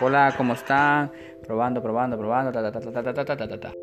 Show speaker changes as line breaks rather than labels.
Hola, ¿cómo están? Probando, probando, probando. Ta, ta, ta, ta, ta, ta, ta, ta, ta.